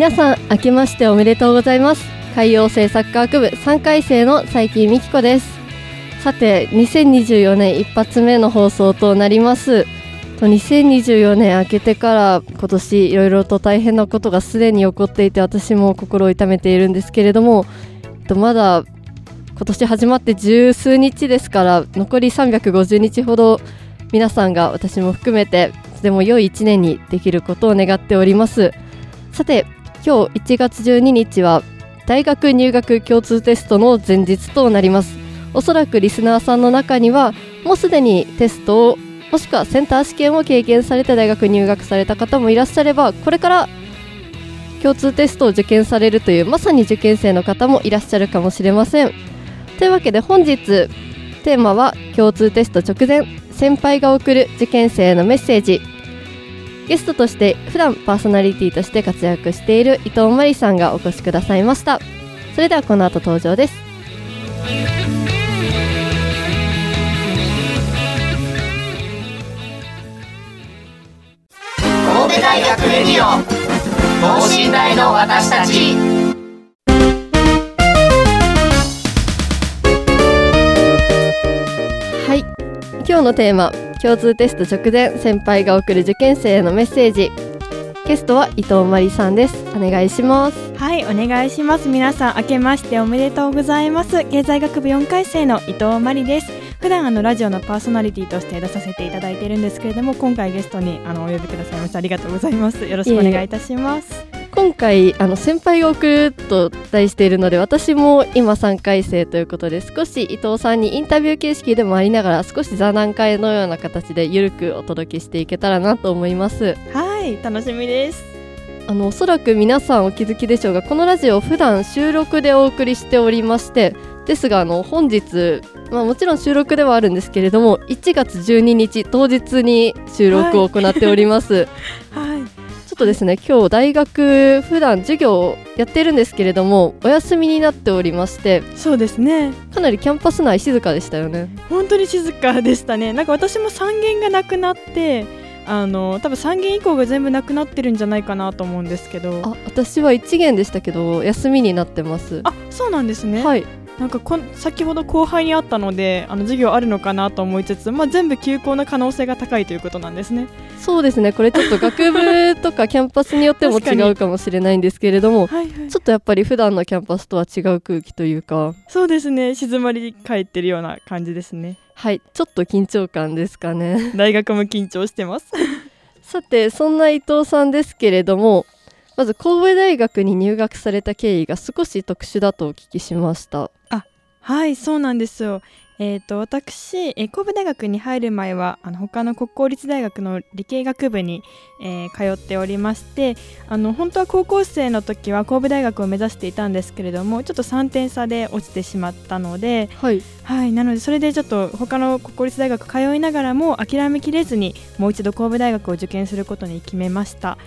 皆さん明けましておめでとうございます。海洋政策科学部3回生の佐伯美希子です。さて2024年一発目の放送となります。と2024年明けてから今年いろいろと大変なことがすでに起こっていて私も心を痛めているんですけれどもまだ今年始まって十数日ですから残り350日ほど皆さんが私も含めてとても良い1年にできることを願っております。さて今日1月12日は大学入学共通テストの前日となります。おそらくリスナーさんの中にはもうすでにテストをもしくはセンター試験を経験されて大学入学された方もいらっしゃればこれから共通テストを受験されるというまさに受験生の方もいらっしゃるかもしれません。というわけで本日テーマは共通テスト直前先輩が送る受験生へのメッセージ。ゲストとして普段パーソナリティとして活躍している伊藤真理さんがお越しくださいました。それではこの後登場です。神戸大学レディオ等身大の私たち。はい。今日のテーマ共通テスト直前先輩が送る受験生へのメッセージゲストは伊藤真理さんですお願いしますはい、お願いします。皆さん、明けましておめでとうございます。経済学部4回生の伊藤真理です。普段あのラジオのパーソナリティとして出させていただいているんですけれども、今回ゲストにあのお呼びくださいましてありがとうございます。よろしくお願いいたします。今回あの先輩が送ると題しているので私も今3回生ということで少し伊藤さんにインタビュー形式でもありながら少し座談会のような形でゆるくお届けしていけたらなと思います。はい、楽しみです。あのおそらく皆さんお気づきでしょうがこのラジオ普段収録でお送りしておりましてですがあの本日、まあ、もちろん収録ではあるんですけれども1月12日当日に収録を行っております、はい、ちょっとですね今日大学普段授業をやってるんですけれどもお休みになっておりましてそうですね。かなりキャンパス内静かでしたよね本当に静かでしたね。なんか私も3限がなくなって、あの多分3限以降が全部なくなってるんじゃないかなと思うんですけど。あ私は1限でしたけど休みになってますあ、そうなんですね。はいなんかこん先ほど後輩にあったのであの授業あるのかなと思いつつ、まあ、全部休校の可能性が高いということなんですね。そうですね。これちょっと学部とかキャンパスによっても違うかもしれないんですけれども はいはい。ちょっとやっぱり普段のキャンパスとは違う空気というか。そうですね。静まり返ってるような感じですね。はい。ちょっと緊張感ですかね。大学も緊張してます。さてそんな伊藤さんですけれどもまず神戸大学に入学された経緯が少し特殊だとお聞きしましたはいそうなんですよえー、と私、えー神戸大学に入る前はあの他の国公立大学の理系学部に、えー通っておりましてあの本当は高校生の時は神戸大学を目指していたんですけれどもちょっと3点差で落ちてしまったので、はいはい、なのでそれでちょっと他の国公立大学通いながらも諦めきれずにもう一度神戸大学を受験することに決めました。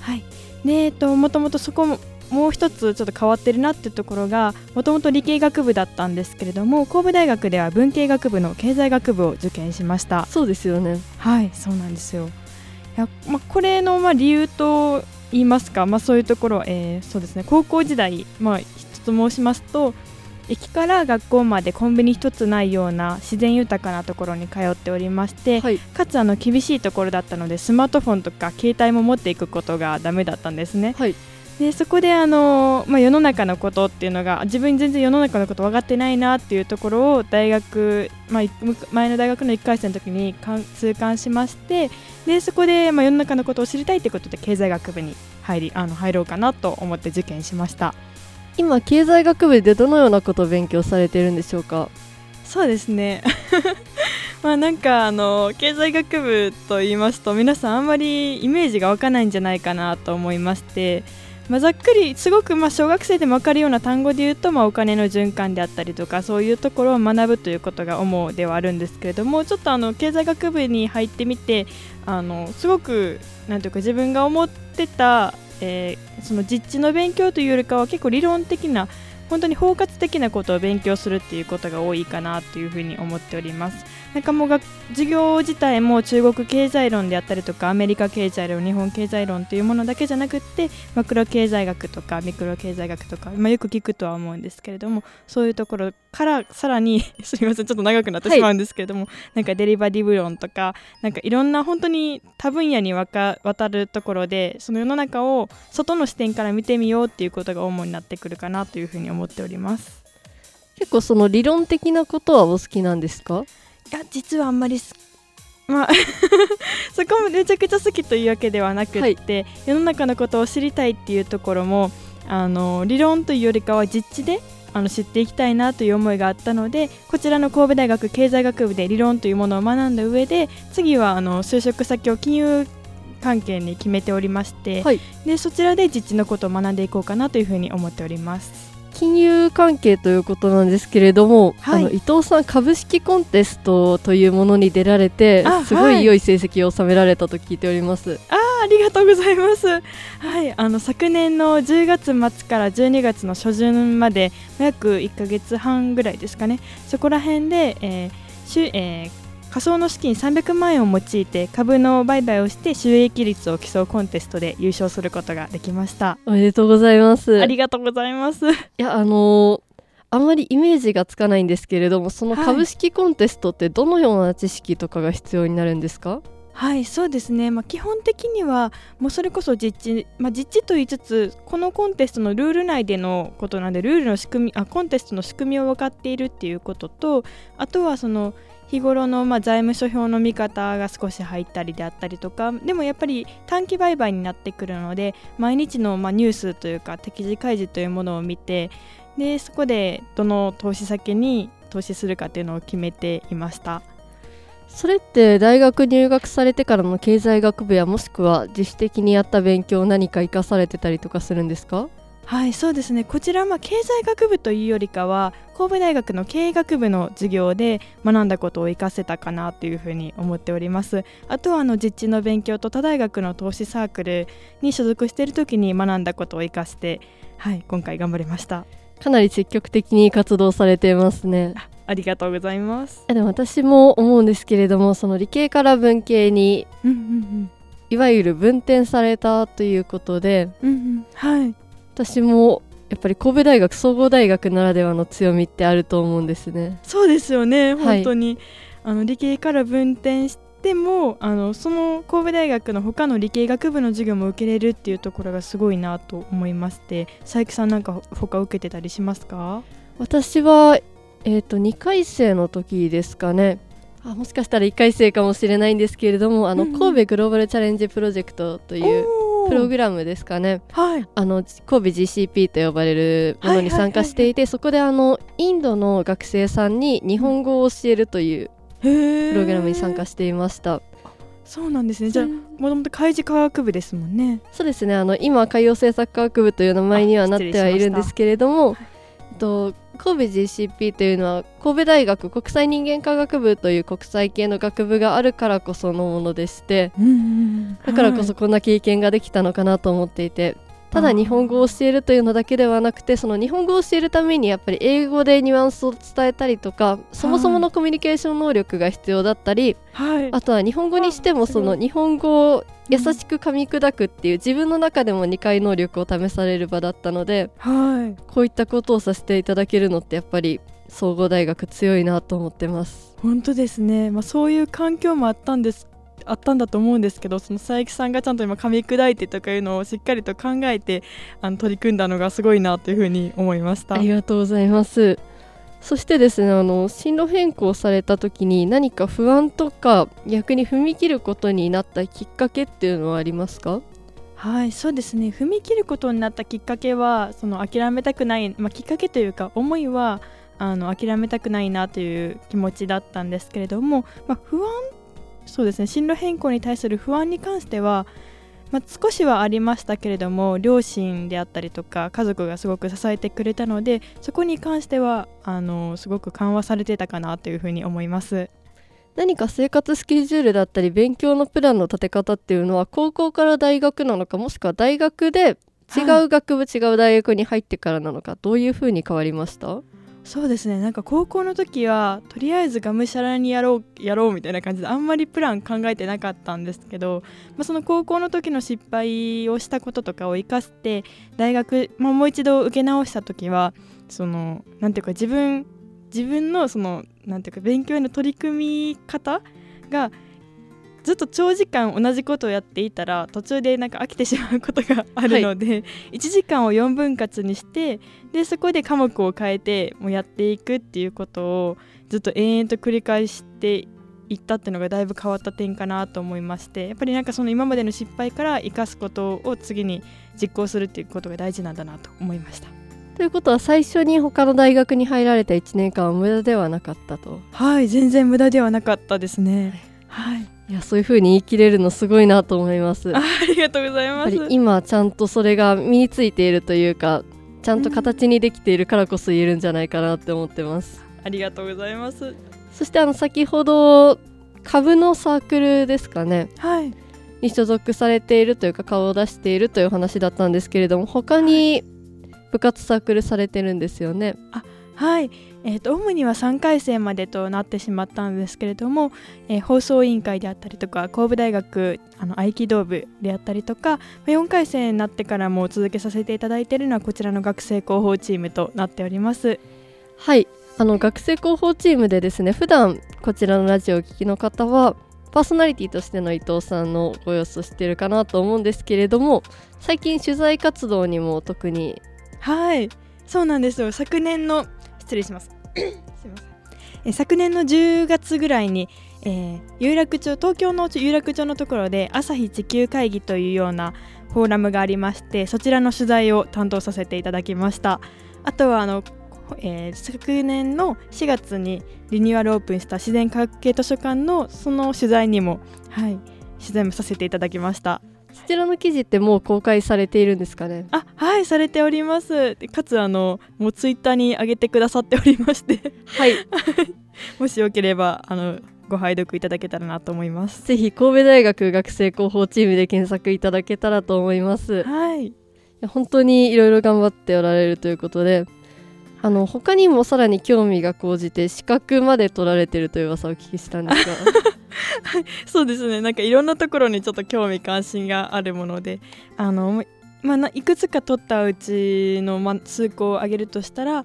はいでえっと、もともとそこももう一つちょっと変わってるなっていうところがもともと理系学部だったんですけれども神戸大学では文系学部の経済学部を受験しました。そうですよね。はいそうなんですよ。いや、まあ、これのまあ理由と言いますか、まあ、そういうところ、えーそうですね。高校時代、まあ、一つ申しますと駅から学校までコンビニ一つないような自然豊かなところに通っておりまして、はい。かつあの厳しいところだったのでスマートフォンとか携帯も持っていくことがダメだったんですね。はい。でそこであの、まあ、世の中のことっていうのが自分に全然世の中のこと分かってないなっていうところを大学、まあ、前の大学の1回生の時に痛感しましてでそこで、まあ、世の中のことを知りたいということで経済学部に入りあの入ろうかなと思って受験しました今経済学部でどのようなことを勉強されているんでしょうか？そうですね。まあなんかあの経済学部と言いますと皆さんあんまりイメージが湧かないんじゃないかなと思いましてまあ、ざっくりすごくま小学生でも分かるような単語で言うと、ま、お金の循環であったりとかそういうところを学ぶということが主ではあるんですけれどもちょっとあの経済学部に入ってみてあのすごくなんていうか自分が思ってた、えー、その実地の勉強というよりかは結構理論的な本当に包括的なことを勉強するっていうことが多いかなというふうに思っております。なんかもう授業自体も中国経済論であったりとかアメリカ経済論日本経済論というものだけじゃなくってマクロ経済学とかミクロ経済学とか、まあ、よく聞くとは思うんですけれどもそういうところからさらに すみませんちょっと長くなってしまうんですけれども、はい、なんかデリバティブ論とかなんかいろんな本当に多分野にわか渡るところでその世の中を外の視点から見てみようっていうことが主になってくるかなというふうに思っております。結構その理論的なことはお好きなんですか？いや実はあんまりまあ そこもめちゃくちゃ好きというわけではなくって、はい、世の中のことを知りたいっていうところもあの理論というよりかは実地であの知っていきたいなという思いがあったのでこちらの神戸大学経済学部で理論というものを学んだ上で次はあの就職先を金融関係に決めておりまして、はい、でそちらで実地のことを学んでいこうかなというふうに思っております。金融関係ということなんですけれども、はい、あの伊藤さん株式コンテストというものに出られてすごい良い成績を収められたと聞いております。あありがとうございます。はい、あの昨年の10月末から12月の初旬まで約1か月半ぐらいですかね。そこら辺で、えーしゅえー仮想の資金300万円を用いて株の売買をして収益率を競うコンテストで優勝することができました。おめでとうございます。ありがとうございます。いやあのー、あんまりイメージがつかないんですけれどもその株式コンテストってどのような知識とかが必要になるんですか、はいはいそうですね、まあ、基本的にはもうそれこそ実地、まあ、実地と言いつつこのコンテストのルール内でのことなんでルールの仕組みあコンテストの仕組みを分かっているっていうこととあとはその日頃のまあ財務諸表の見方が少し入ったりであったりとかでもやっぱり短期売買になってくるので毎日のまあニュースというか適時開示というものを見てでそこでどの投資先に投資するかっていうのを決めていました。それって大学入学されてからの経済学部やもしくは自主的にやった勉強を何か生かされてたりとかするんですか？はいそうですね。こちらは経済学部というよりかは神戸大学の経営学部の授業で学んだことを活かせたかなというふうに思っております。あとはあの実地の勉強と他大学の投資サークルに所属している時に学んだことを活かしてはい今回頑張りました。かなり積極的に活動されていますねありがとうございます。でも私も思うんですけれどもその理系から文系に、うんうんうん、いわゆる分転されたということで、うんうん、はい。私もやっぱり神戸大学総合大学ならではの強みってあると思うんですね。そうですよね。本当に、はい、あの理系から分転してもあのその神戸大学の他の理系学部の授業も受けれるっていうところがすごいなと思いまして佐伯さんなんか他受けてたりしますか？私は、えーと、2回生の時ですかね。あもしかしたら1回生かもしれないんですけれどもあの、神戸グローバルチャレンジプロジェクトというプログラムですかね、はい、あの神戸 GCP と呼ばれるものに参加していて、そこであのインドの学生さんに日本語を教えるというプログラムに参加していました。そうなんですね。じゃあもともと海事科学部ですもんね。そうですね。あの今海洋政策科学部という名前にはなってはいるんですけれども、はい、と神戸 GCP というのは神戸大学国際人間科学部という国際系の学部があるからこそのものでして、うんうん、だからこそこんな経験ができたのかなと思っていて、ただ日本語を教えるというのだけではなくてその日本語を教えるためにやっぱり英語でニュアンスを伝えたりとかそもそものコミュニケーション能力が必要だったり、はい、あとは日本語にしてもその日本語を優しく噛み砕くっていう自分の中でも理解能力を試される場だったので、はい、こういったことをさせていただけるのってやっぱり総合大学強いなと思ってます。本当ですね、まあ、そういう環境もあったんですあったんだと思うんですけどその佐伯さんがちゃんと今噛み砕いてとかいうのをしっかりと考えてあの取り組んだのがすごいなというふうに思いました。ありがとうございます。そしてですねあの進路変更された時に何か不安とか逆に踏み切ることになったきっかけっていうのはありますか？はいそうですね。踏み切ることになったきっかけはその諦めたくない、まあ、きっかけというか思いはあの諦めたくないなという気持ちだったんですけれども、まあ、不安そうですね。進路変更に対する不安に関しては、まあ、少しはありましたけれども両親であったりとか家族がすごく支えてくれたのでそこに関してはあのすごく緩和されてたかなというふうに思います。何か生活スケジュールだったり勉強のプランの立て方っていうのは高校から大学なのかもしくは大学で違う学部、違う大学に入ってからなのかどういうふうに変わりました？そうですね。なんか高校の時はとりあえずがむしゃらにやろうやろうみたいな感じであんまりプラン考えてなかったんですけど、まあ、その高校の時の失敗をしたこととかを生かして大学、まあ、もう一度受け直した時はそのなんていうか自分自分のそのなんていうか勉強への取り組み方がずっと長時間同じことをやっていたら途中でなんか飽きてしまうことがあるので、1時間を4分割にしてでそこで科目を変えてもうやっていくっていうことをずっと延々と繰り返していったっていうのがだいぶ変わった点かなと思いましてやっぱりなんかその今までの失敗から生かすことを次に実行するっていうことが大事なんだなと思いました。ということは最初に他の大学に入られた1年間は無駄ではなかったと。はい全然無駄ではなかったですね。はい。いやそういうふうに言い切れるのすごいなと思います。あありがとうございやっぱますり今ちゃんとそれが身についているというかちゃんと形にできているからこそ言えるんじゃないかなって思ってます。ありがとうございます。そしてあの先ほど株のサークルですかね。はい。に所属されているというか顔を出しているという話だったんですけれども他に部活サークルされてるんですよね。はい、えー、と主には3回生までとなってしまったんですけれども、えー放送委員会であったりとか神戸大学あの合気道部であったりとかまあ4回生になってからも続けさせていただいているのはこちらの学生広報チームとなっております。はい。あの学生広報チームでですね普段こちらのラジオをお聞きの方はパーソナリティとしての伊藤さんのご様子を知っているかなと思うんですけれども最近取材活動にも特にはい。そうなんですよ。昨年の失礼しますすいません。え昨年の10月ぐらいに、えー有楽町東京の有楽町のところで朝日地球会議というようなフォーラムがありましてそちらの取材を担当させていただきました。あとはあの、えー昨年の4月にリニューアルオープンした自然科学系図書館のその取材にもはい取材もさせていただきました。そちらの記事ってもう公開されているんですかね？あはいされております。でかつあのもうツイッターに上げてくださっておりまして。はい。もしよければあのご拝読いただけたらなと思います。ぜひ神戸大学学生広報チームで検索いただけたらと思います。いはい。や本当にいろいろ頑張っておられるということであの他にもさらに興味が高じて資格まで取られてるという噂をお聞きしたんですが そうですね。なんかいろんなところにちょっと興味関心があるものであのまあいくつか取ったうちの、ま、数個を挙げるとしたら、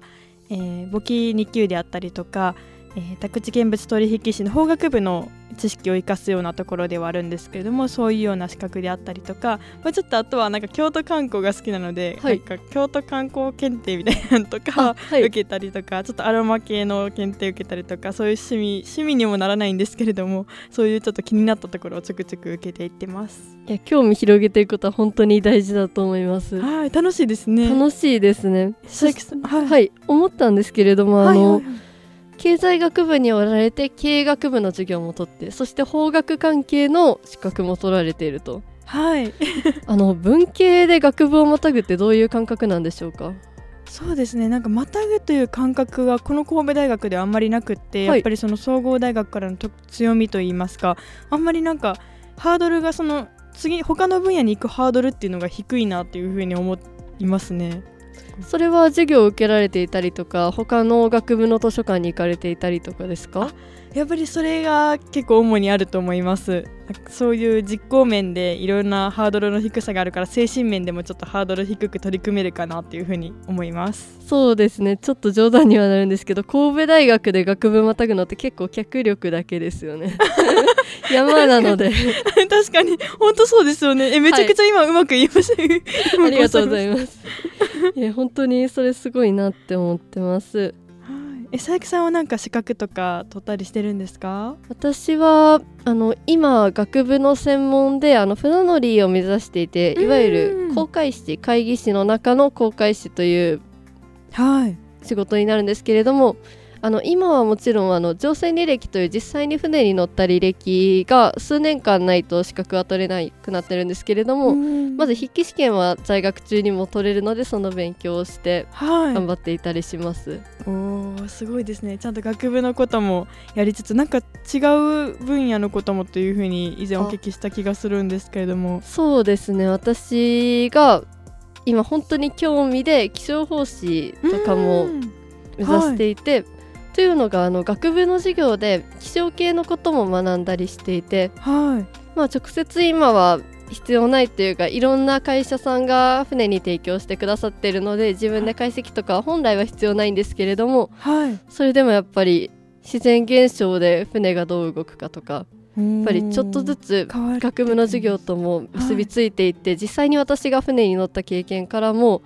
えー簿記2級であったりとか、えー宅地見物取引士の法学部の知識を生かすようなところではあるんですけれどもそういうような資格であったりとか、まあ、ちょっとあとはなんか京都観光が好きなので、はい。なんか京都観光検定みたいなのとかあはい。受けたりとか、ちょっとアロマ系の検定受けたりとかそういう趣味趣味にもならないんですけれどもそういうちょっと気になったところをちょくちょく受けていってます。いや興味広げていくことは本当に大事だと思います。はい楽しいですね。楽しいですね。はい。はい。思ったんですけれどもあの、はいはいはい経済学部におられて経営学部の授業も取ってそして法学関係の資格も取られていると。はい。あの文系で学部をまたぐってどういう感覚なんでしょうか？そうですね。なんかまたぐという感覚がこの神戸大学ではあんまりなくって、はい。やっぱりその総合大学からのと強みといいますかあんまりなんかハードルがその次他の分野に行くハードルっていうのが低いなっていうふうに思いますね。それは授業を受けられていたりとか他の学部の図書館に行かれていたりとかですか？やっぱりそれが結構主にあると思います。そういう実行面でいろんなハードルの低さがあるから精神面でもちょっとハードル低く取り組めるかなっていうふうに思います。そうですね。ちょっと冗談にはなるんですけど神戸大学で学部またぐのって結構脚力だけですよね。山なので。確かに。本当そうですよね。えめちゃくちゃ今うまく言いました、ありがとうございます。いや本当にそれすごいなって思ってますえ佐伯さんはなんか資格とか取ったりしてるんですか？私はあの今学部の専門であの船乗りを目指していていわゆる航海士会議士の中の航海士という仕事になるんですけれども、はいあの今はもちろんあの乗船履歴という実際に船に乗った履歴が数年間ないと資格は取れなくなってるんですけれどもまず筆記試験は在学中にも取れるのでその勉強をして頑張っていたりします、はい、おすごいですね。ちゃんと学部のこともやりつつなんか違う分野のこともというふうに以前お聞きした気がするんですけれども。そうですね。私が今本当に興味で気象法師とかも目指していて、はいというのがあの学部の授業で気象系のことも学んだりしていて、はい。まあ、直接今は必要ないっていうかいろんな会社さんが船に提供してくださっているので自分で解析とかは本来は必要ないんですけれども、はい、それでもやっぱり自然現象で船がどう動くかとかやっぱりちょっとずつ学部の授業とも結びついていって、はい、実際に私が船に乗った経験からも、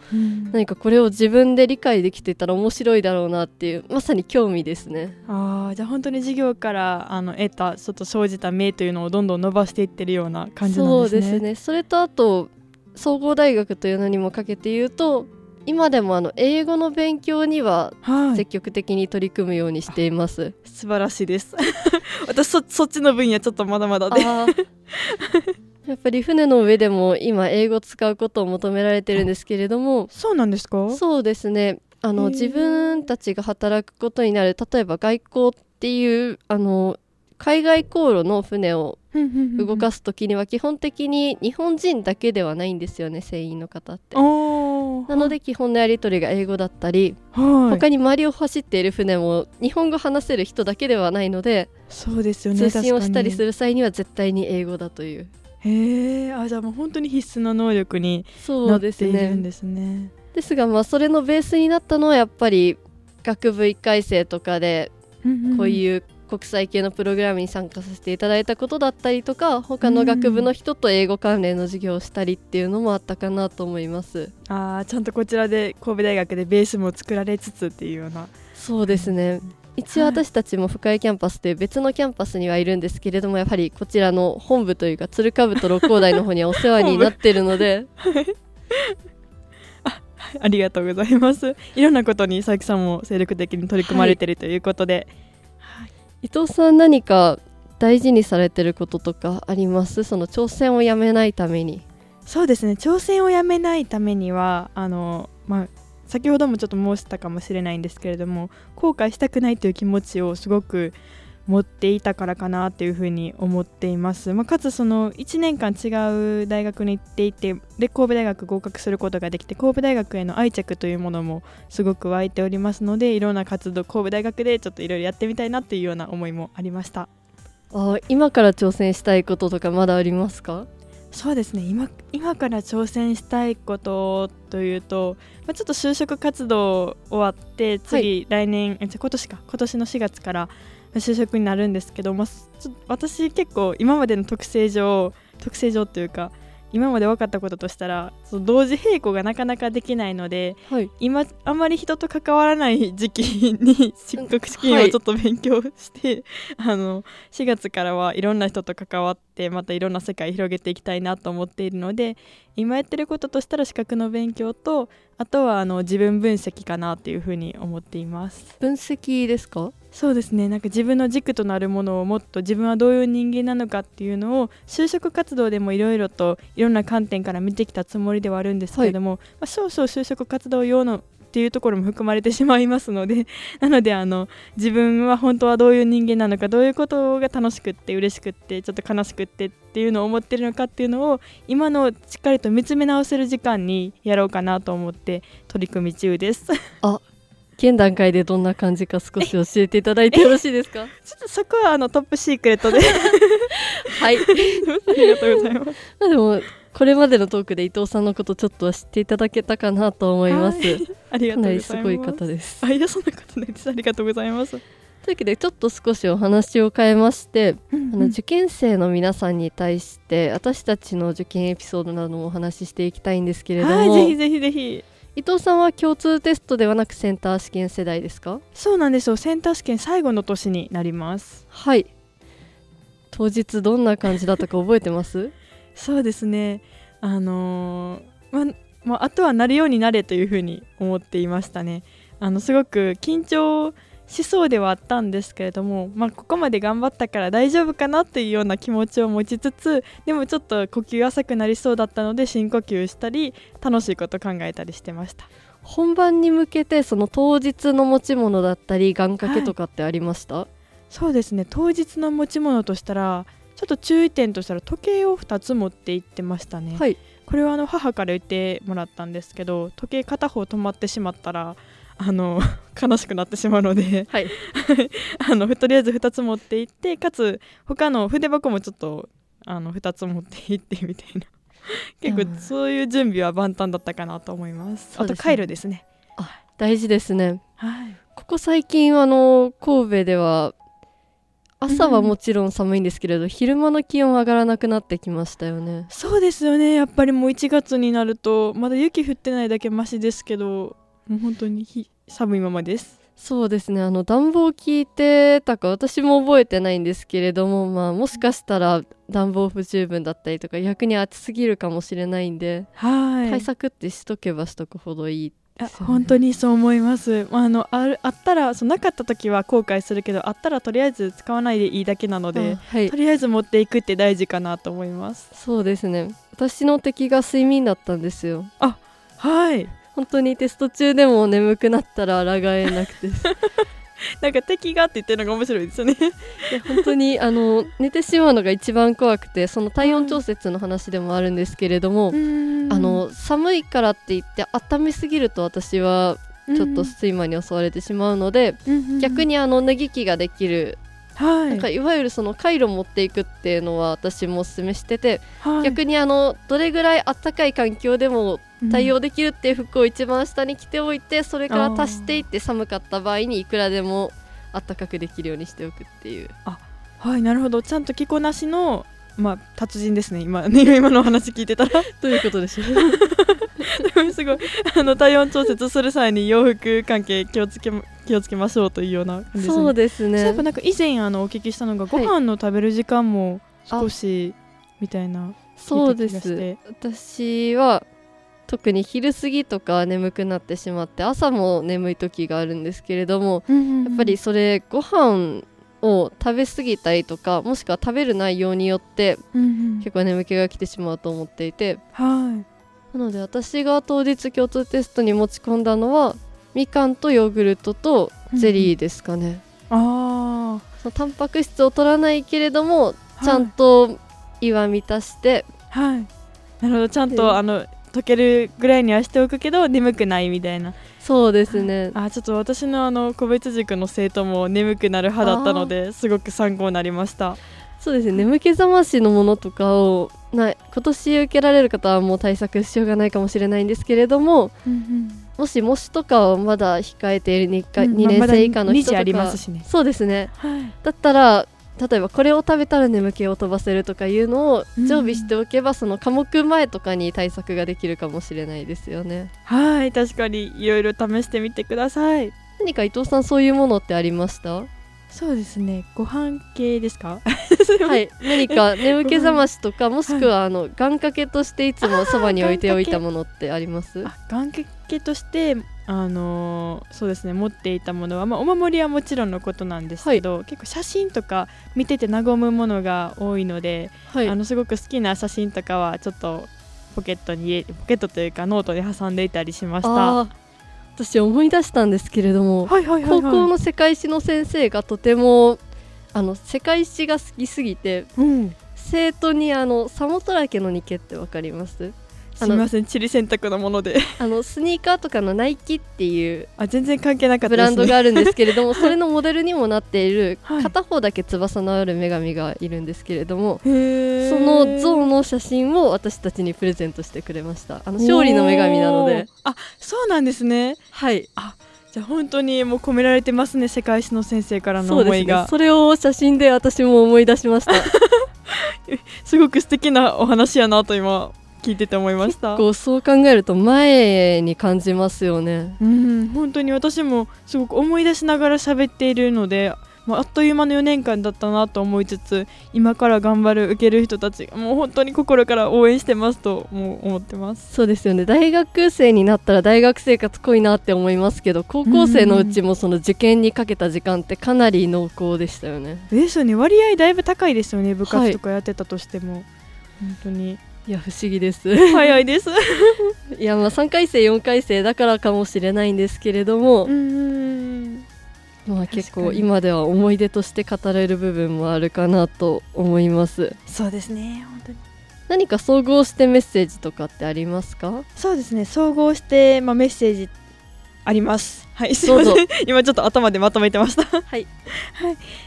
何かこれを自分で理解できてたら面白いだろうなっていうまさに興味ですね。あじゃあ本当に授業からあの得たちょっと生じた目というのをどんどん伸ばしていってるような感じなんですね。そうですね。それとあと総合大学というのにもかけて言うと今でもあの英語の勉強には積極的に取り組むようにしています、はい、素晴らしいです。私そそっちの分野ちょっとまだまだで。やっぱり船の上でも今英語使うことを求められてるんですけれども。そうなんですか？そうですね。あの自分たちが働くことになる例えば外交っていうあの海外航路の船を動かす時には基本的に日本人だけではないんですよね船員の方って。なので基本のやり取りが英語だったり、はい、他に周りを走っている船も日本語話せる人だけではないのでそうですよね通信をしたりする際には絶対に英語だという。へえあじゃあもう本当に必須の能力になっているんですね。ですがまあそれのベースになったのはやっぱり学部1回生とかでこういう国際系のプログラムに参加させていただいたことだったりとか他の学部の人と英語関連の授業をしたりっていうのもあったかなと思います、うん、あちゃんとこちらで神戸大学でベースも作られつつっていうような。そうですね。一応私たちも深江キャンパスという別のキャンパスにはいるんですけれどもやはりこちらの本部というか鶴かぶと六甲台の方にはお世話になっているので。ありがとうございます。いろんなことに佐伯さんも精力的に取り組まれているということで、はい伊藤さん何か大事にされてることとかあります？その挑戦をやめないために。そうですね。挑戦をやめないためにはあの、まあ、先ほどもちょっと申したかもしれないんですけれども後悔したくないという気持ちをすごく持っていたからかなっていうふうに思っています、まあ、かつその1年間違う大学に行っていてで神戸大学合格することができて神戸大学への愛着というものもすごく湧いておりますのでいろんな活動神戸大学でちょっといろいろやってみたいなっていうような思いもありました。あ今から挑戦したいこととかまだありますか？そうですね。今今から挑戦したいことというと、まあ、ちょっと就職活動終わって次、来年今年か。今年の4月から就職になるんですけど、まあ、私結構今までの特性上特性上というか今まで分かったこととしたらその同時並行がなかなかできないので、はい、今あんまり人と関わらない時期に失格試験をちょっと勉強して、はい、あの4月からはいろんな人と関わってまたいろんな世界広げていきたいなと思っているので今やってることとしたら資格の勉強とあとはあの自分分析かなっていうふうに思っています。分析ですか？そうですね。なんか自分の軸となるものをもっと自分はどういう人間なのかっていうのを就職活動でもいろいろといろんな観点から見てきたつもりではあるんですけれども、はい、まあ、少々就職活動用のっていうところも含まれてしまいますので なのであの自分は本当はどういう人間なのかどういうことが楽しくって嬉しくってちょっと悲しくってっていうのを思ってるのかっていうのを今のしっかりと見つめ直せる時間にやろうかなと思って取り組み中です。あ現段階でどんな感じか少し教えていただいてよろしいですか？ちょっとそこはあのトップシークレットで。はい。ありがとうございます。まあでもこれまでのトークで伊藤さんのことちょっとは知っていただけたかなと思います、ありがとうございます。すごい方です。あいやそんなことないです。ありがとうございます。とい。うわけでちょっと少しお話を変えまして、ああの受験生の皆さんに対して私たちの受験エピソードなどもお話ししていきたいんですけれども、はいぜひぜひぜひ。伊藤さんは共通テストではなくセンター試験世代ですか？そうなんですよ。センター試験最後の年になります。はい。当日どんな感じだったか覚えてます？そうですね。あのーままあ、あとはなるようになれというふうに思っていましたね。あのすごく緊張しそうではあったんですけれども、まあ、ここまで頑張ったから大丈夫かなというような気持ちを持ちつつでもちょっと呼吸浅くなりそうだったので深呼吸したり楽しいこと考えたりしてました。本番に向けてその当日の持ち物だったり願掛けとかってありました、そうですね。当日の持ち物としたらちょっと注意点としたら時計を2つ持って行ってましたね、はい。これはあの母から言ってもらったんですけど時計片方止まってしまったらあの 悲しくなってしまうのではい。あのとりあえず2つ持って行ってかつ他の筆箱もちょっとあの2つ持って行ってみたいな。結うん構そういう準備は万端だったかなと思います。そうですね。あとカイロですね。大事ですね。はい。ここ最近あの神戸では朝はもちろん寒いんですけれど、昼間の気温上がらなくなってきましたよね。そうですよね。やっぱりもう1月になるとまだ雪降ってないだけマシですけどもう本当にひ寒いままです。そうですね。あの暖房効いてたか私も覚えてないんですけれどもまあもしかしたら暖房不十分だったりとか逆に暑すぎるかもしれないんで、はい。対策ってしとけばしとくほどいいあですよね本当にそう思います。まああのあるあったらそうなかった時は後悔するけどあったらとりあえず使わないでいいだけなのであはいとりあえず持っていくって大事かなと思います。そうですね私の敵が睡眠だったんですよはい。本当にテスト中でも眠くなったら抗えなくて なんか敵がって言ってるのが面白いですよね。いや本当にあの寝てしまうのが一番怖くてその体温調節の話でもあるんですけれども、あの寒いからって言って温めすぎると私はちょっと睡魔に襲われてしまうので、逆に、にあの脱ぎ着ができる、はい、なんかいわゆるそのカイロ持っていくっていうのは私もお勧めしてて、はい。逆にあのどれぐらい暖かい環境でも対応できるっていう服を一番下に着ておいてそれから足していって寒かった場合にいくらでも暖かくできるようにしておくっていう。はいなるほど。ちゃんと着こなしのまあ達人ですね今。ね今のお話聞いてたら。どういうことでしょうすごいあの体温調節する際に洋服関係気をつけま気をつけましょうというような感じですね。そうですね。ばなんか以前あのお聞きしたのがごはい。飯の食べる時間も少しみたいなそうです。て私は特に昼過ぎとか眠くなってしまって朝も眠い時があるんですけれどもやっぱりそれご飯を食べ過ぎたりとかもしくは食べる内容によってうんうん。結構眠気が来てしまうと思っていて。はなので私が当日共通テストに持ち込んだのはみかんとヨーグルトとゼリーですかね、いあそのタンパク質を取らないけれどもあちゃんと胃は満たしてはい。なるほど。ちゃんでとあの溶けるぐらいにはしておくけど眠くないみたいなそうですね。あちょっと私のあの個別塾の生徒も眠くなる派だったのですごく参考になりました。そうですね。眠気覚ましのものとかをな今年受けられる方はもう対策しようがないかもしれないんですけれどももし模試とかをまだ控えている 2, か、うん2年生以下の人とか、まあまだ2時ありますしね。そうですね。はい。だったら例えばこれを食べたら眠気を飛ばせるとかいうのをうん常備しておけば、その科目前とかに対策ができるかもしれないですよね。はい確かに。いろいろ試してみてください。何か伊藤さんそういうものってありました？そうですね。ご飯系ですか？はい。何か眠気覚ましとかもしくはあの願掛けとしていつもそばに置いておいたものってあります？あ願掛けとしてあのーそうですね持っていたものは、まあ、お守りはもちろんのことなんですけど、結構写真とか見てて和むものが多いので、はい。あのすごく好きな写真とかはちょっとポケットにポケットというかノートで挟んでいたりしました。私思い出したんですけれども、はいはいはいはい、高校の世界史の先生がとてもあの世界史が好きすぎてうん、生徒にあのサモトラケのニケってわかります？すみませんチリ洗濯のもので。あのスニーカーとかのナイキっていうあ全然関係なかったブランドがあるんですけれどもそれのモデルにもなっている はい。片方だけ翼のある女神がいるんですけれどもその像の写真を私たちにプレゼントしてくれました。あの勝利の女神なので。あそうなんですね。はい。じゃあ本当にもう込められてますね世界史の先生からの思いが。それを写真で私も思い出しました。すごく素敵なお話やなと今聞いてて思いました。こうそう考えると前に感じますよね。うん本当に私もすごく思い出しながら喋っているので、まあ、あっという間の4年間だったなと思いつつ今から頑張る受ける人たちもう本当に心から応援してますともう思ってます。そうですよね。大学生になったら大学生活濃いなって思いますけど高校生のうちもその受験にかけた時間ってかなり濃厚でしたよね。ですよね。割合だいぶ高いですよね。部活とかやってたとしても、本当にいや不思議です。早いです。いやまあ3回生4回生だからかもしれないんですけれども、うんまあ結構今では思い出として語れる部分もあるかなと思います。そうですね本当に。何か総合してメッセージとかってありますか？そうですね総合して、まあ、メッセージあります。はい。すいどうぞ。ません。今ちょっと頭でまとめてました。はい。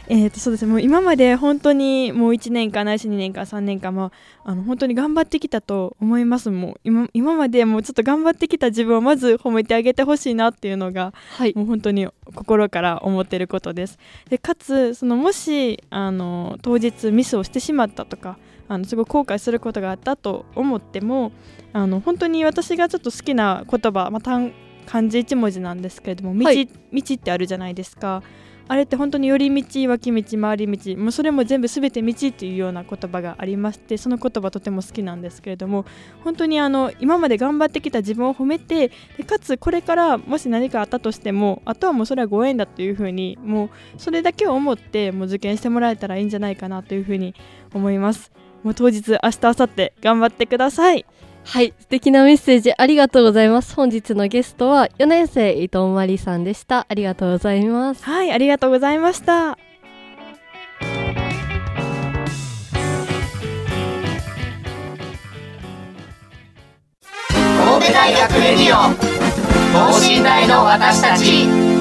えー、とそうです。ねもう今まで本当にもう1年間ないし2年間3年間、まあ、あの本当に頑張ってきたと思います。もう今今までもうちょっと頑張ってきた自分をまず褒めてあげてほしいなっていうのがはい。もう本当に心から思っていることです。でかつそのもしあの当日ミスをしてしまったとかあのすごい後悔することがあったと思ってもあの本当に私がちょっと好きな言葉、まあ、単漢字1文字なんですけれども道,、はい。道ってあるじゃないですか。あれって本当に寄り道脇道回り道。もうそれも全部すべて道っていうような言葉がありましてその言葉とても好きなんですけれども本当にあの今まで頑張ってきた自分を褒めてでかつこれからもし何かあったとしてもあとはもうそれはご縁だというふうにもうそれだけを思ってもう受験してもらえたらいいんじゃないかなというふうに思います。もう当日明日明後日頑張ってくださいはい素敵なメッセージありがとうございます。本日のゲストは4年生伊藤真理さんでした。ありがとうございます。はいありがとうございました。神戸大学レディオ等身大の私たち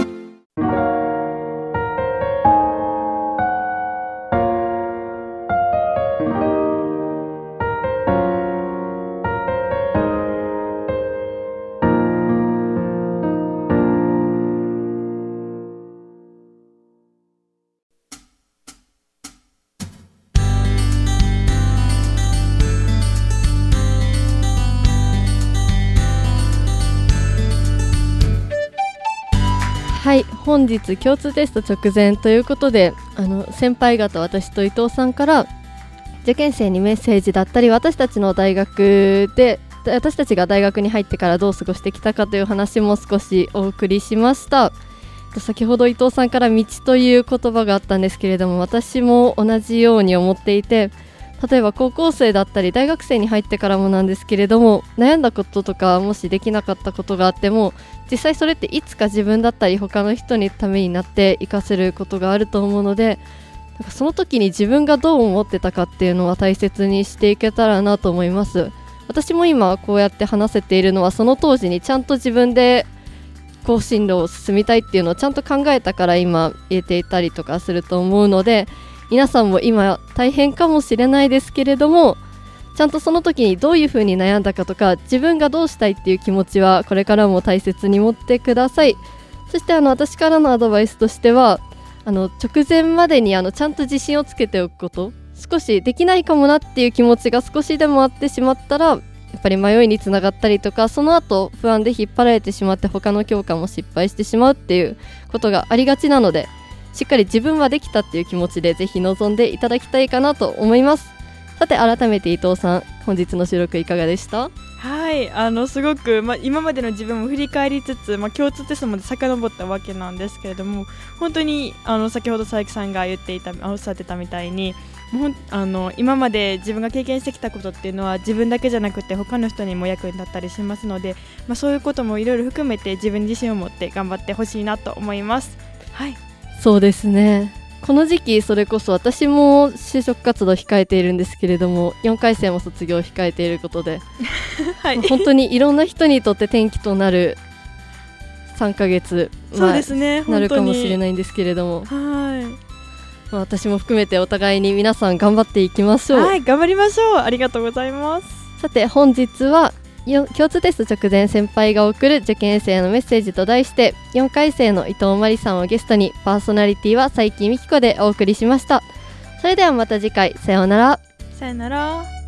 本日共通テスト直前ということであの先輩方私と伊藤さんから受験生にメッセージだったり私たちの大学で私たちが大学に入ってからどう過ごしてきたかという話も少しお送りしました。先ほど伊藤さんから道という言葉があったんですけれども私も同じように思っていて例えば高校生だったり大学生に入ってからもなんですけれども悩んだこととかもしできなかったことがあっても実際それっていつか自分だったり他の人にためになって活かせることがあると思うのでなんかその時に自分がどう思ってたかっていうのは大切にしていけたらなと思います。私も今こうやって話せているのはその当時にちゃんと自分でこう進路を進みたいっていうのをちゃんと考えたから今言えていたりとかすると思うので皆さんも今大変かもしれないですけれどもちゃんとその時にどういうふうに悩んだかとか自分がどうしたいっていう気持ちはこれからも大切に持ってください。そしてあの私からのアドバイスとしてはあの直前までにあのちゃんと自信をつけておくこと少しできないかもなっていう気持ちが少しでもあってしまったらやっぱり迷いにつながったりとかその後不安で引っ張られてしまって他の教科も失敗してしまうっていうことがありがちなのでしっかり自分はできたっていう気持ちでぜひ臨んでいただきたいかなと思います。さて改めて伊藤さん本日の収録いかがでした？はいあのすごく、ま、今までの自分も振り返りつつ、ま、共通テストまで遡ったわけなんですけれども本当にあの先ほど佐伯さんが言っていたおっしゃってたみたいにもうあの今まで自分が経験してきたことっていうのは自分だけじゃなくて他の人にも役に立ったりしますので、まあ、そういうこともいろいろ含めて自分自身を持って頑張ってほしいなと思います。はい。そうですね。この時期それこそ私も就職活動を控えているんですけれども4回生も卒業を控えていることで はい。本当にいろんな人にとって転機となる3ヶ月、そうですねなるかもしれいないんですけれども、はまあ、私も含めてお互いに皆さん頑張っていきましょう、いはい頑張りましょう。ありがとうございます。さて本日はよ共通テスト直前先輩が送る受験生へのメッセージと題して4回生の伊藤真理さんをゲストにパーソナリティは佐伯美希子でお送りしました。それではまた次回。さようなら。さようなら。